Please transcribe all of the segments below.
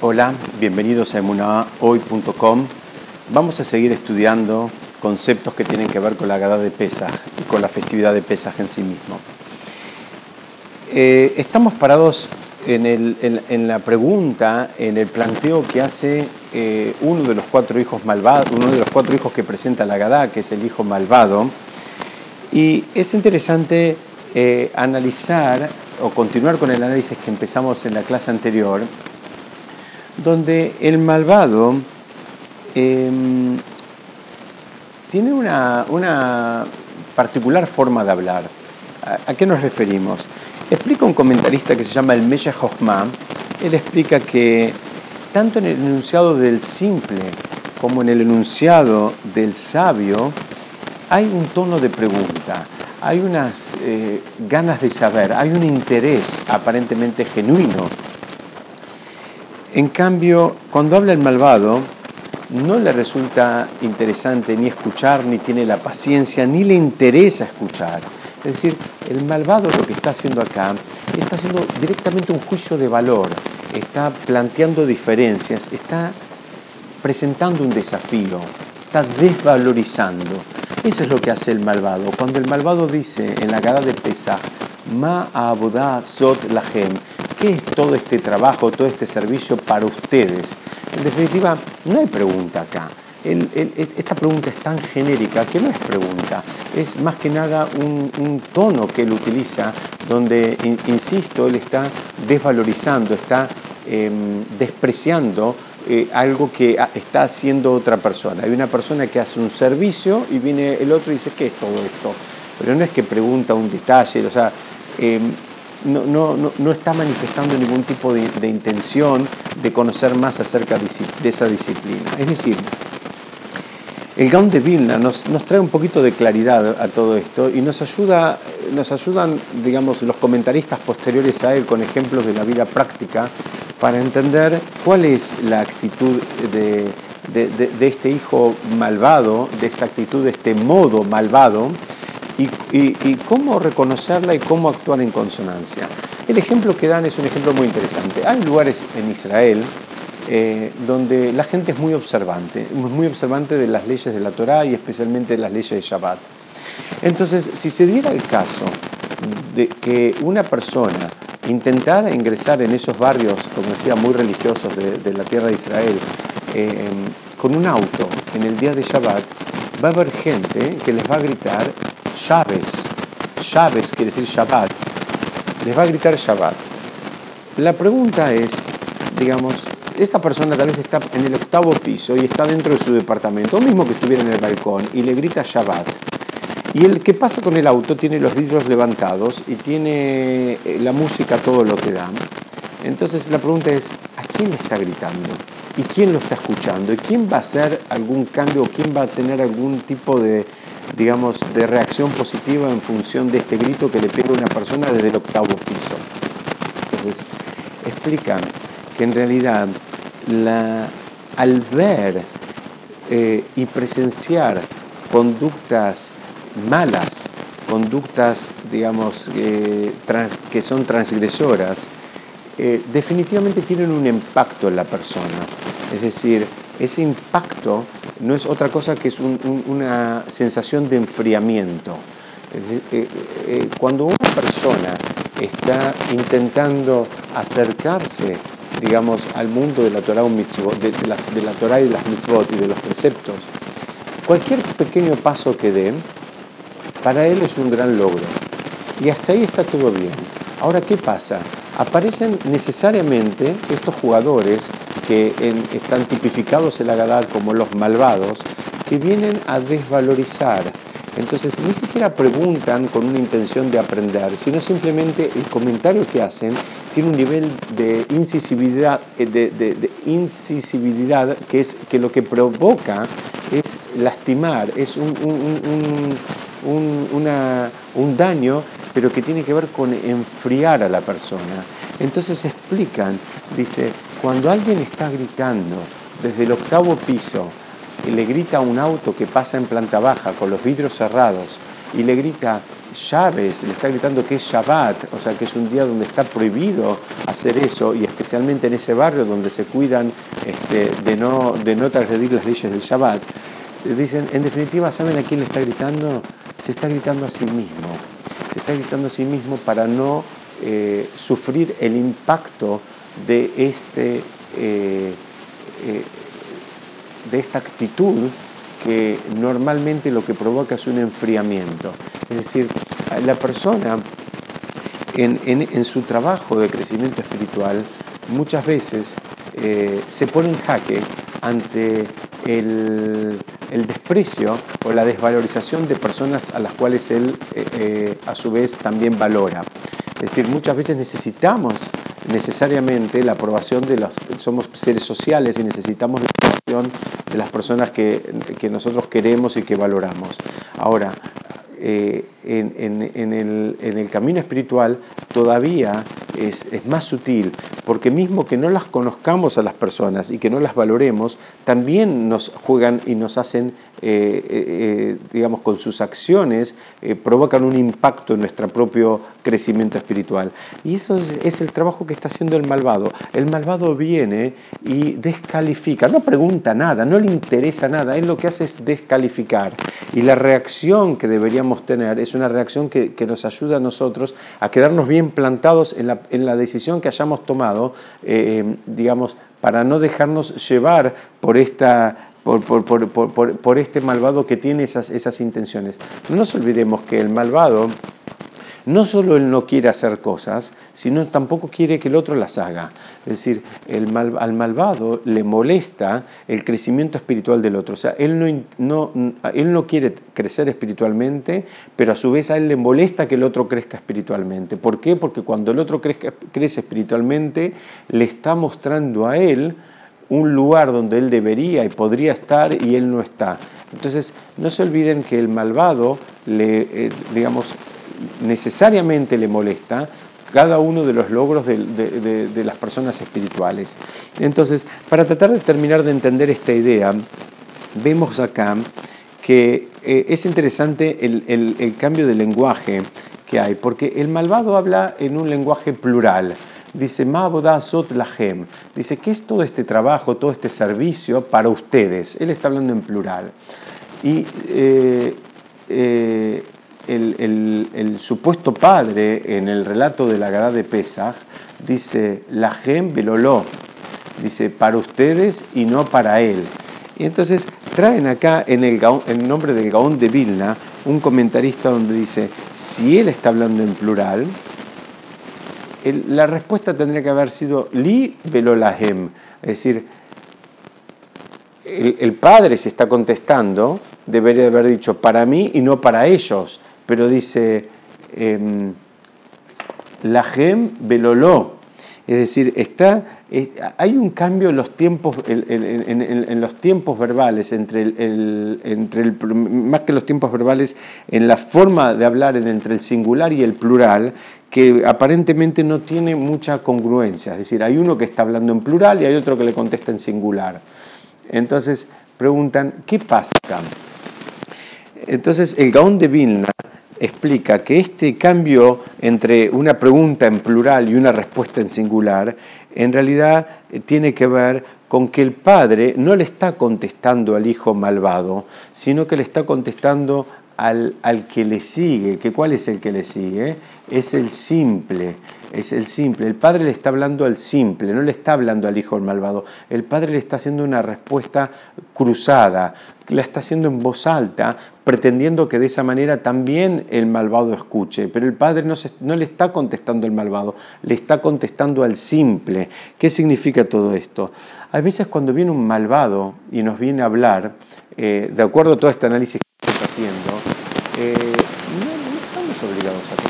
Hola, bienvenidos a emunahoy.com. Vamos a seguir estudiando conceptos que tienen que ver con la Gada de Pesaj y con la festividad de Pesaj en sí mismo. Eh, estamos parados en, la pregunta, en el planteo que hace eh, uno de los cuatro hijos malvados, uno de los cuatro hijos que presenta la Gadá, que es el hijo malvado. Y es interesante eh, analizar o continuar con el análisis que empezamos en la clase anterior, donde el malvado em, tiene una, particular forma de hablar. ¿A, qué nos referimos? Explica un comentarista que se llama el Mesha Hochma, él explica que tanto en el enunciado del simple como en el enunciado del sabio hay un tono de pregunta, hay unas eh, ganas de saber, hay un interés aparentemente genuino en cambio, cuando habla el malvado, no le resulta interesante ni escuchar, ni tiene la paciencia, ni le interesa escuchar. Es decir, el malvado lo que está haciendo acá, está haciendo directamente un juicio de valor, está planteando diferencias, está presentando un desafío, está desvalorizando. Eso es lo que hace el malvado. Cuando el malvado dice en la gada de Pesa, Ma abodá sot lahem, ¿Qué es todo este trabajo, todo este servicio para ustedes? En definitiva, no hay pregunta acá. esta pregunta es tan genérica que no es pregunta, es más que nada un, tono que él utiliza donde, insisto, él está desvalorizando, está em, despreciando eh, algo que está haciendo otra persona. Hay una persona que hace un servicio y viene el otro y dice, ¿qué es todo esto? Pero no es que pregunta un detalle, o sea, em, no, no, no, está manifestando ningún tipo de, intención de conocer más acerca de, esa disciplina. Es decir, el Gaon de Vilna nos, trae un poquito de claridad a todo esto y nos, ayuda, nos ayudan, digamos, los comentaristas posteriores a él con ejemplos de la vida práctica para entender cuál es la actitud de, de este hijo malvado, de esta actitud, de este modo malvado, y, cómo reconocerla y cómo actuar en consonancia. El ejemplo que dan es un ejemplo muy interesante. Hay lugares en Israel eh, donde la gente es muy observante, muy observante de las leyes de la Torá y especialmente de las leyes de Shabbat. Entonces, si se diera el caso de que una persona intentara ingresar en esos barrios, como decía, muy religiosos de, la tierra de Israel, eh, con un auto en el día de Shabbat, va a haber gente que les va a gritar Llaves, llaves quiere decir Shabbat, les va a gritar Shabbat. La pregunta es, digamos, esta persona tal vez está en el octavo piso y está dentro de su departamento, o mismo que estuviera en el balcón, y le grita Shabbat. Y el que pasa con el auto tiene los vidrios levantados y tiene eh, la música todo lo que da. Entonces la pregunta es, ¿a quién le está gritando? ¿Y quién lo está escuchando? ¿Y quién va a hacer algún cambio o quién va a tener algún tipo de, digamos, de reacción positiva en función de este grito que le pega una persona desde el octavo piso. Entonces, explican que en realidad la, al ver eh, y presenciar conductas malas, conductas, digamos, eh, que son transgresoras, eh, definitivamente tienen un impacto en la persona. Es decir, ese impacto no es otra cosa que es una sensación de enfriamiento. Eh, eh, cuando una persona está intentando acercarse, digamos, al mundo de la Torah, de, la, de la Torah y de las mitzvot y de los preceptos, cualquier pequeño paso que dé, para él es un gran logro. Y hasta ahí está todo bien. Ahora, ¿qué pasa? Aparecen necesariamente estos jugadores que están tipificados en la Gadá como los malvados, que vienen a desvalorizar. Entonces ni siquiera preguntan con una intención de aprender, sino simplemente el comentario que hacen tiene un nivel de incisibilidad, eh, de, incisibilidad que es que lo que provoca es lastimar, es un, un daño, pero que tiene que ver con enfriar a la persona. Entonces explican, dice, cuando alguien está gritando desde el octavo piso y le grita a un auto que pasa en planta baja con los vidrios cerrados y le grita llaves, le está gritando que es Shabbat, o sea que es un día donde está prohibido hacer eso, y especialmente en ese barrio donde se cuidan este, de, no, de no transgredir las leyes del Shabbat. Dicen, en definitiva, ¿saben a quién le está gritando? Se está gritando a sí mismo. Está gritando a sí mismo para no eh, sufrir el impacto de, este, eh, eh, de esta actitud que normalmente lo que provoca es un enfriamiento. Es decir, la persona en, su trabajo de crecimiento espiritual muchas veces se pone en jaque ante el, desprecio o la desvalorización de personas a las cuales él eh, eh, a su vez también valora. Es decir, muchas veces necesitamos necesariamente la aprobación de las... Somos seres sociales y necesitamos la aprobación de las personas que, que nosotros queremos y que valoramos. Ahora, eh, en, el, camino espiritual todavía es, más sutil, porque mismo que no las conozcamos a las personas y que no las valoremos, también nos juegan y nos hacen, eh, eh, digamos, con sus acciones, provocan un impacto en nuestro propio crecimiento espiritual. Y eso es, es el trabajo que está haciendo el malvado. El malvado viene y descalifica, no pregunta nada, no le interesa nada, él lo que hace es descalificar. Y la reacción que deberíamos tener es una reacción que, nos ayuda a nosotros a quedarnos bien plantados en la, decisión que hayamos tomado, eh, digamos, para no dejarnos llevar por esta por, por, este malvado que tiene esas, esas intenciones. No nos olvidemos que el malvado no solo él no quiere hacer cosas, sino tampoco quiere que el otro las haga. Es decir, el al malvado le molesta el crecimiento espiritual del otro. O sea, él no, no, él no quiere crecer espiritualmente, pero a su vez a él le molesta que el otro crezca espiritualmente. ¿Por qué? Porque cuando el otro crezca, crece espiritualmente, le está mostrando a él un lugar donde él debería y podría estar y él no está. Entonces, no se olviden que el malvado le, eh, digamos, necesariamente le molesta cada uno de los logros de, las personas espirituales. Entonces, para tratar de terminar de entender esta idea, vemos acá que eh, es interesante el, cambio de lenguaje que hay, porque el malvado habla en un lenguaje plural. Dice, Lahem. Dice, ¿qué es todo este trabajo, todo este servicio para ustedes? Él está hablando en plural. Y eh, eh, el, supuesto padre en el relato de la Gadá de Pesach dice, la gem beloló, dice, para ustedes y no para él. Y entonces traen acá en el, en nombre del Gaón de Vilna un comentarista donde dice, si él está hablando en plural, la respuesta tendría que haber sido li belolahem, es decir, el, padre se está contestando, debería haber dicho para mí y no para ellos. Pero dice, em, la gem beloló, es decir, está, hay un cambio en los tiempos, en, los tiempos verbales, entre el, entre más que los tiempos verbales, en la forma de hablar entre el singular y el plural, que aparentemente no tiene mucha congruencia. Es decir, hay uno que está hablando en plural y hay otro que le contesta en singular. Entonces preguntan, ¿qué pasa acá? Entonces el Gaón de Vilna explica que este cambio entre una pregunta en plural y una respuesta en singular en realidad eh, tiene que ver con que el padre no le está contestando al hijo malvado, sino que le está contestando al, al que le sigue. ¿Que ¿Cuál es el que le sigue? Es el simple es el simple. El padre le está hablando al simple, no le está hablando al hijo malvado. El padre le está haciendo una respuesta cruzada, la está haciendo en voz alta, pretendiendo que de esa manera también el malvado escuche. Pero el padre no, no le está contestando al malvado, le está contestando al simple. ¿Qué significa todo esto? A veces cuando viene un malvado y nos viene a hablar, eh, de acuerdo a todo este análisis que estamos haciendo, eh, no, no estamos obligados a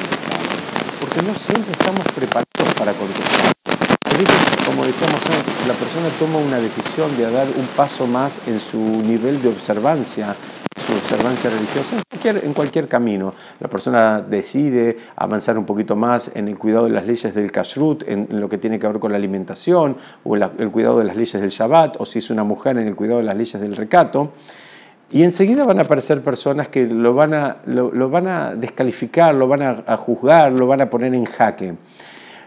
porque no siempre estamos preparados para contestar. como decíamos antes, la persona toma una decisión de dar un paso más en su nivel de observancia, su observancia religiosa, en cualquier, en cualquier camino. La persona decide avanzar un poquito más en el cuidado de las leyes del kashrut, en, lo que tiene que ver con la alimentación, o el cuidado de las leyes del Shabbat, o si es una mujer en el cuidado de las leyes del recato. Y enseguida van a aparecer personas que lo van a, lo, van a descalificar, lo van a, juzgar, lo van a poner en jaque.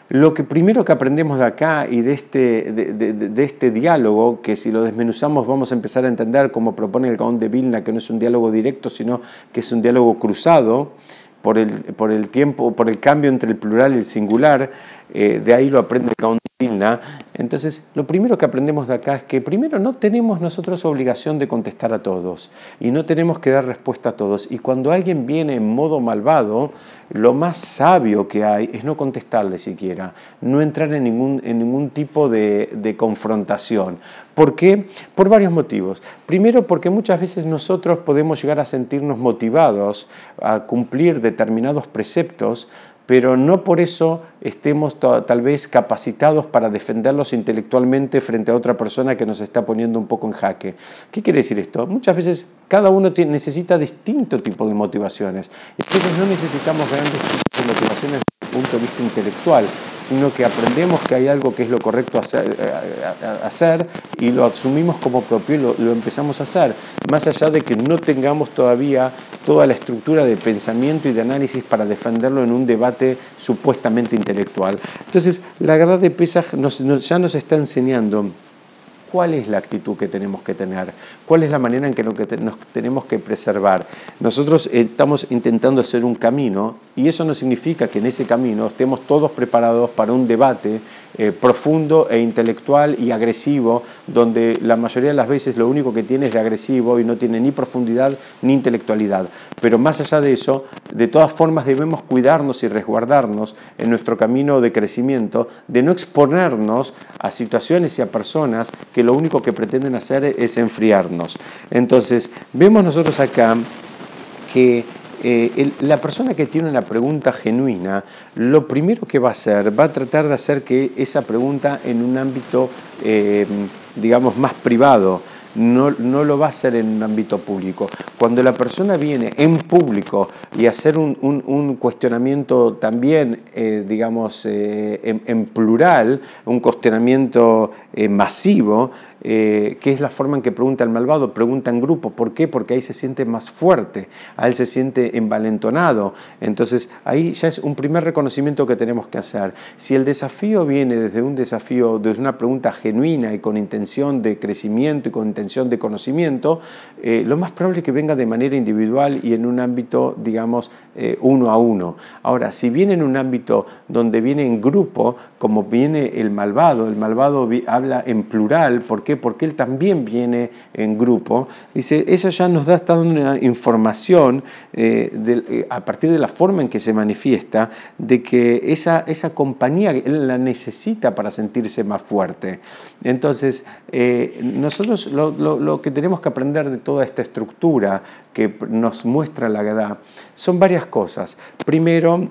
Lo que primero que aprendemos de acá y de este, de, este diálogo, que si lo desmenuzamos vamos a empezar a entender, como propone el Gaón de Vilna, que no es un diálogo directo, sino que es un diálogo cruzado por el, por el tiempo, por el cambio entre el plural y el singular, eh, de ahí lo aprende el Gaón de. Entonces, lo primero que aprendemos de acá es que primero no tenemos nosotros obligación de contestar a todos y no tenemos que dar respuesta a todos. Y cuando alguien viene en modo malvado, lo más sabio que hay es no contestarle siquiera, no entrar en ningún, en ningún tipo de, de confrontación. ¿Por qué? Por varios motivos. Primero, porque muchas veces nosotros podemos llegar a sentirnos motivados a cumplir determinados preceptos pero no por eso estemos tal vez capacitados para defenderlos intelectualmente frente a otra persona que nos está poniendo un poco en jaque. ¿Qué quiere decir esto? Muchas veces cada uno necesita distinto tipo de motivaciones. Entonces no necesitamos grandes motivaciones desde el punto de vista intelectual, sino que aprendemos que hay algo que es lo correcto hacer, eh, hacer y lo asumimos como propio y lo, empezamos a hacer, más allá de que no tengamos todavía toda la estructura de pensamiento y de análisis para defenderlo en un debate supuestamente intelectual. Entonces, la verdad de Pesach ya nos está enseñando cuál es la actitud que tenemos que tener, cuál es la manera en que nos tenemos que preservar. Nosotros estamos intentando hacer un camino y eso no significa que en ese camino estemos todos preparados para un debate eh, profundo e intelectual y agresivo, donde la mayoría de las veces lo único que tiene es de agresivo y no tiene ni profundidad ni intelectualidad. Pero más allá de eso, de todas formas debemos cuidarnos y resguardarnos en nuestro camino de crecimiento, de no exponernos a situaciones y a personas que lo único que pretenden hacer es enfriarnos. Entonces, vemos nosotros acá que eh, la persona que tiene una pregunta genuina, lo primero que va a hacer, va a tratar de hacer que esa pregunta en un ámbito, eh, digamos, más privado, no, no, lo va a hacer en un ámbito público. Cuando la persona viene en público y hacer un, un, cuestionamiento también, eh, digamos, en, en, plural, un cuestionamiento masivo, eh, ¿Qué es la forma en que pregunta el malvado, pregunta en grupo. ¿Por qué? Porque ahí se siente más fuerte, a él se siente envalentonado. Entonces ahí ya es un primer reconocimiento que tenemos que hacer. Si el desafío viene desde un desafío, desde una pregunta genuina y con intención de crecimiento y con intención de conocimiento, eh, lo más probable es que venga de manera individual y en un ámbito, digamos, eh, uno a uno. Ahora, si viene en un ámbito donde viene en grupo, como viene el malvado, el malvado habla en plural, ¿por qué? Porque él también viene en grupo. Dice, eso ya nos da una información eh, eh, a partir de la forma en que se manifiesta, de que esa, esa compañía él la necesita para sentirse más fuerte. Entonces, eh, nosotros lo, lo, que tenemos que aprender de toda esta estructura que nos muestra la Gadá son varias cosas. Primero,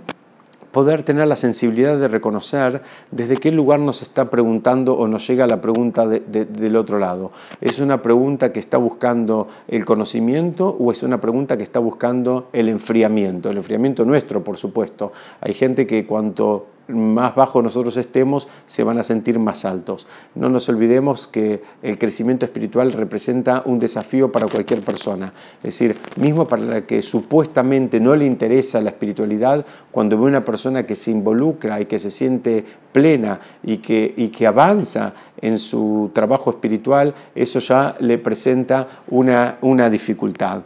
poder tener la sensibilidad de reconocer desde qué lugar nos está preguntando o nos llega la pregunta del otro lado. ¿Es una pregunta que está buscando el conocimiento o es una pregunta que está buscando el enfriamiento? El enfriamiento nuestro, por supuesto. Hay gente que cuanto más bajo nosotros estemos, se van a sentir más altos. No nos olvidemos que el crecimiento espiritual representa un desafío para cualquier persona. Es decir, mismo para la que supuestamente no le interesa la espiritualidad, cuando ve una persona que se involucra y que se siente plena y que, y que avanza en su trabajo espiritual, eso ya le presenta una, una dificultad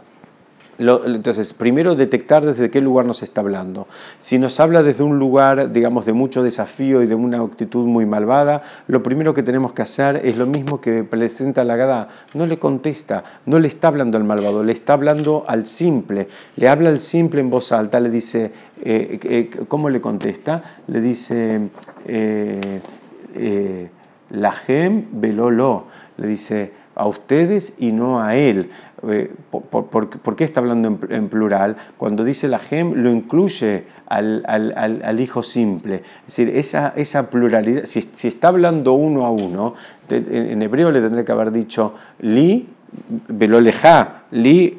entonces, primero detectar desde qué lugar nos está hablando. Si nos habla desde un lugar, digamos, de mucho desafío y de una actitud muy malvada, lo primero que tenemos que hacer es lo mismo que presenta la Gada. No le contesta, no le está hablando al malvado, le está hablando al simple. Le habla al simple en voz alta, le dice, eh, eh, ¿cómo le contesta? Le dice, eh, la gem velolo. Le dice, a ustedes y no a él. Eh, ¿Por, qué está hablando en, plural? Cuando dice la gem, lo incluye al, hijo simple. Es decir, esa, esa pluralidad, si, está hablando uno a uno, en hebreo le tendría que haber dicho li, Velolejá, li,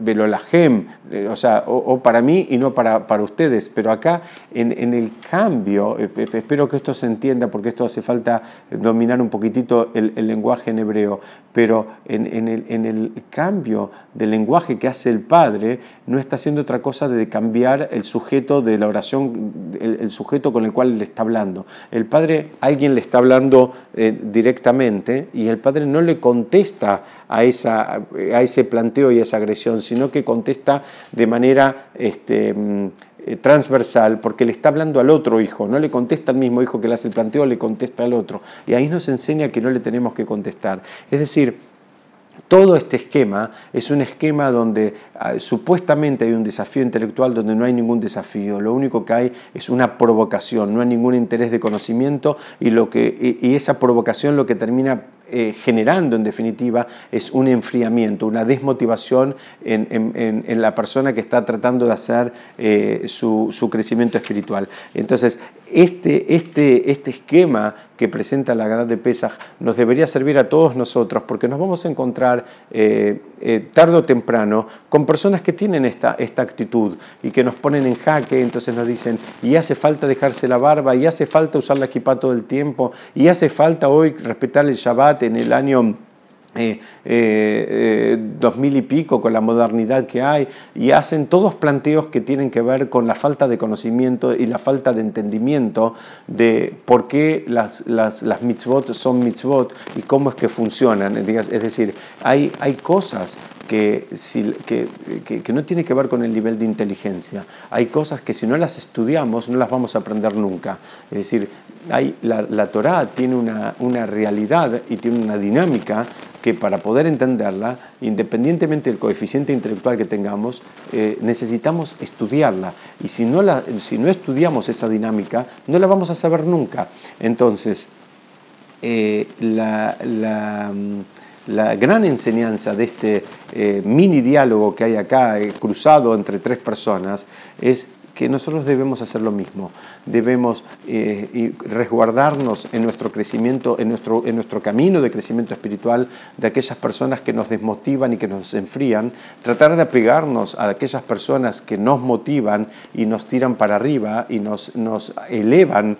velolajem, o sea, o, para mí y no para, para ustedes. Pero acá, en, el cambio, espero que esto se entienda porque esto hace falta dominar un poquitito el, lenguaje en hebreo, pero en, el, en el cambio del lenguaje que hace el Padre, no está haciendo otra cosa de cambiar el sujeto de la oración, el, sujeto con el cual le está hablando. El Padre, alguien le está hablando eh, directamente y el Padre no le contesta a, a ese planteo y a esa agresión, sino que contesta de manera este, mm, transversal, porque le está hablando al otro hijo, no le contesta al mismo hijo que le hace el planteo, le contesta al otro. Y ahí nos enseña que no le tenemos que contestar. Es decir, todo este esquema es un esquema donde ah, supuestamente hay un desafío intelectual donde no hay ningún desafío, lo único que hay es una provocación, no hay ningún interés de conocimiento y, lo que, y esa provocación lo que termina eh, generando en definitiva es un enfriamiento, una desmotivación en, la persona que está tratando de hacer eh, su, crecimiento espiritual. Entonces, este, este, este esquema que presenta la Gadá de Pesaj nos debería servir a todos nosotros porque nos vamos a encontrar eh, tarde o temprano con personas que tienen esta, esta actitud y que nos ponen en jaque, entonces nos dicen, y hace falta dejarse la barba, y hace falta usar la equipa todo el tiempo, y hace falta hoy respetar el Shabbat, en el año eh, eh, dos mil y pico con la modernidad que hay y hacen todos planteos que tienen que ver con la falta de conocimiento y la falta de entendimiento de por qué las, las, las mitzvot son mitzvot y cómo es que funcionan. Es decir, hay, hay cosas que, que, que, no tienen que ver con el nivel de inteligencia. Hay cosas que si no las estudiamos no las vamos a aprender nunca. Es decir, hay, la, la Torah tiene una, una realidad y tiene una dinámica que para poder entenderla, independientemente del coeficiente intelectual que tengamos, eh, necesitamos estudiarla. Y si no, la, si no estudiamos esa dinámica, no la vamos a saber nunca. Entonces, eh, la, la, gran enseñanza de este eh, mini diálogo que hay acá, cruzado entre tres personas, es que nosotros debemos hacer lo mismo. Debemos eh, resguardarnos en nuestro crecimiento, en nuestro, en nuestro camino de crecimiento espiritual de aquellas personas que nos desmotivan y que nos enfrían, tratar de apegarnos a aquellas personas que nos motivan y nos tiran para arriba y nos, nos elevan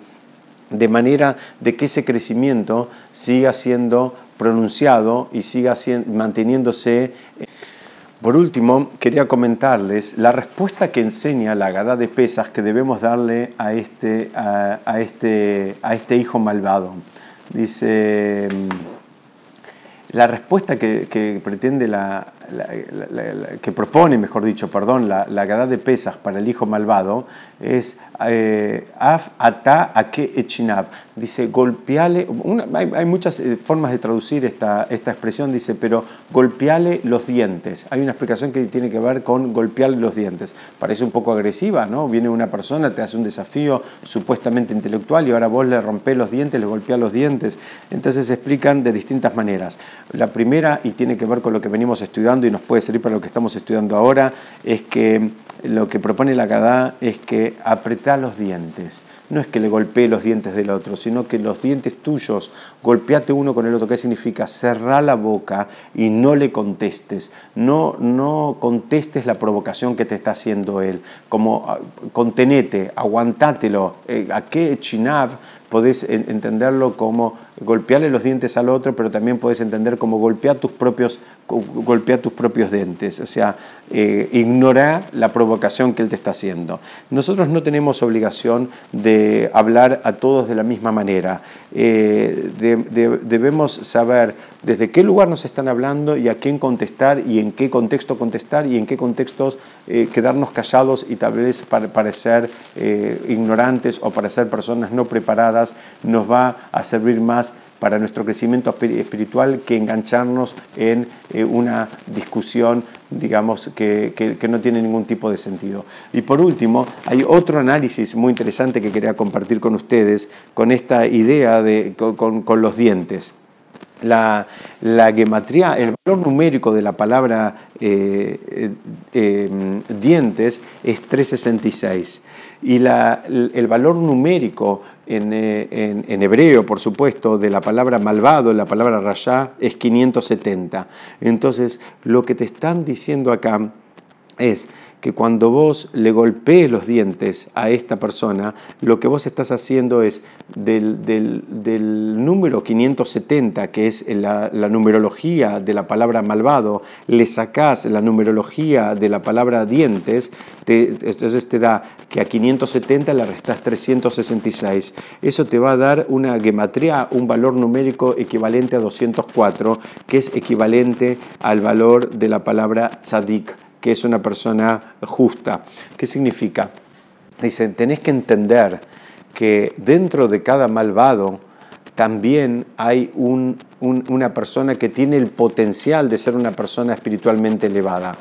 de manera de que ese crecimiento siga siendo pronunciado y siga manteniéndose. Por último, quería comentarles la respuesta que enseña la Gada de Pesas que debemos darle a este, a, este, a este hijo malvado. Dice, la respuesta que, pretende la, que propone, mejor dicho, perdón, la, la de Pesas para el hijo malvado es eh, Af ata ake echinav. Dice, golpeale, hay, muchas eh, formas de traducir esta, esta expresión, dice, pero golpeale los dientes. Hay una explicación que tiene que ver con golpearle los dientes. Parece un poco agresiva, ¿no? Viene una persona, te hace un desafío supuestamente intelectual y ahora vos le rompés los dientes, le golpeás los dientes. Entonces se explican de distintas maneras. La primera, y tiene que ver con lo que venimos estudiando y nos puede servir para lo que estamos estudiando ahora, es que lo que propone la Kadá es que apretá los dientes. No es que le golpee los dientes del otro, sino que los dientes tuyos, golpeate uno con el otro. ¿Qué significa? Cerrá la boca y no le contestes. No, no contestes la provocación que te está haciendo él. Como ah, contenete, aguantátelo. Eh, ¿A qué chinav? Podés entenderlo como golpearle los dientes al otro, pero también podés entender como golpear tus propios, golpear tus propios dientes, o sea, eh, ignora la provocación que él te está haciendo. Nosotros no tenemos obligación de hablar a todos de la misma manera. Eh, debemos saber desde qué lugar nos están hablando y a quién contestar y en qué contexto contestar y en qué contextos eh, quedarnos callados y tal vez parecer ignorantes o parecer personas no preparadas nos va a servir más para nuestro crecimiento espiritual que engancharnos en eh, una discusión, digamos, que, que, no tiene ningún tipo de sentido. Y por último, hay otro análisis muy interesante que quería compartir con ustedes con esta idea de, con, con los dientes. La, la el valor numérico de la palabra eh, eh, eh, dientes es 366 y la, el valor numérico en, en, hebreo, por supuesto, de la palabra malvado, la palabra rayá, es 570. Entonces, lo que te están diciendo acá es que cuando vos le golpees los dientes a esta persona, lo que vos estás haciendo es del, número 570, que es la, numerología de la palabra malvado, le sacás la numerología de la palabra dientes, entonces te da que a 570 le restás 366. Eso te va a dar una gematría, un valor numérico equivalente a 204, que es equivalente al valor de la palabra tzadik que es una persona justa. ¿Qué significa? Dicen, tenés que entender que dentro de cada malvado también hay una persona que tiene el potencial de ser una persona espiritualmente elevada.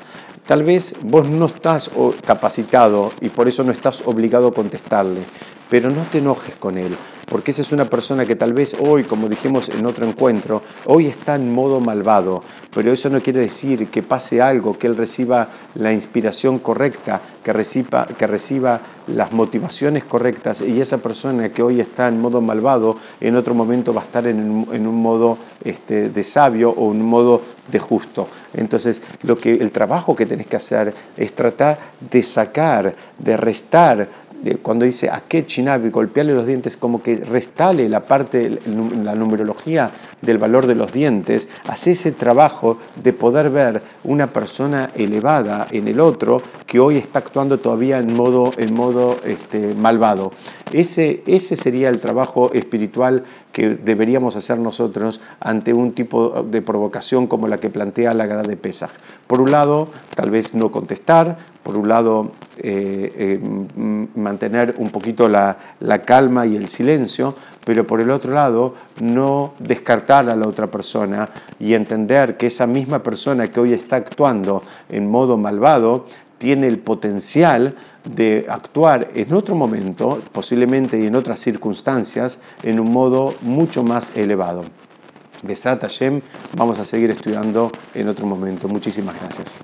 Tal vez vos no estás capacitado y por eso no estás obligado a contestarle, pero no te enojes con él, porque esa es una persona que tal vez hoy, como dijimos en otro encuentro, hoy está en modo malvado, pero eso no quiere decir que pase algo, que él reciba la inspiración correcta, que reciba, que reciba las motivaciones correctas y esa persona que hoy está en modo malvado, en otro momento va a estar en, un modo este, de sabio o un modo de justo. Entonces, lo que, el trabajo que tenés que hacer es tratar de sacar, de restar, cuando dice a qué chinabi, golpearle los dientes, como que restale la parte, la numerología del valor de los dientes, hace ese trabajo de poder ver una persona elevada en el otro que hoy está actuando todavía en modo, en modo este, malvado. Ese, ese sería el trabajo espiritual que deberíamos hacer nosotros ante un tipo de provocación como la que plantea la Gada de Pesach. Por un lado, tal vez no contestar, por un lado, eh, eh, mantener un poquito la, la, calma y el silencio, pero por el otro lado, no descartar a la otra persona y entender que esa misma persona que hoy está actuando en modo malvado tiene el potencial de actuar en otro momento, posiblemente y en otras circunstancias, en un modo mucho más elevado. Besat Hashem, vamos a seguir estudiando en otro momento. Muchísimas gracias.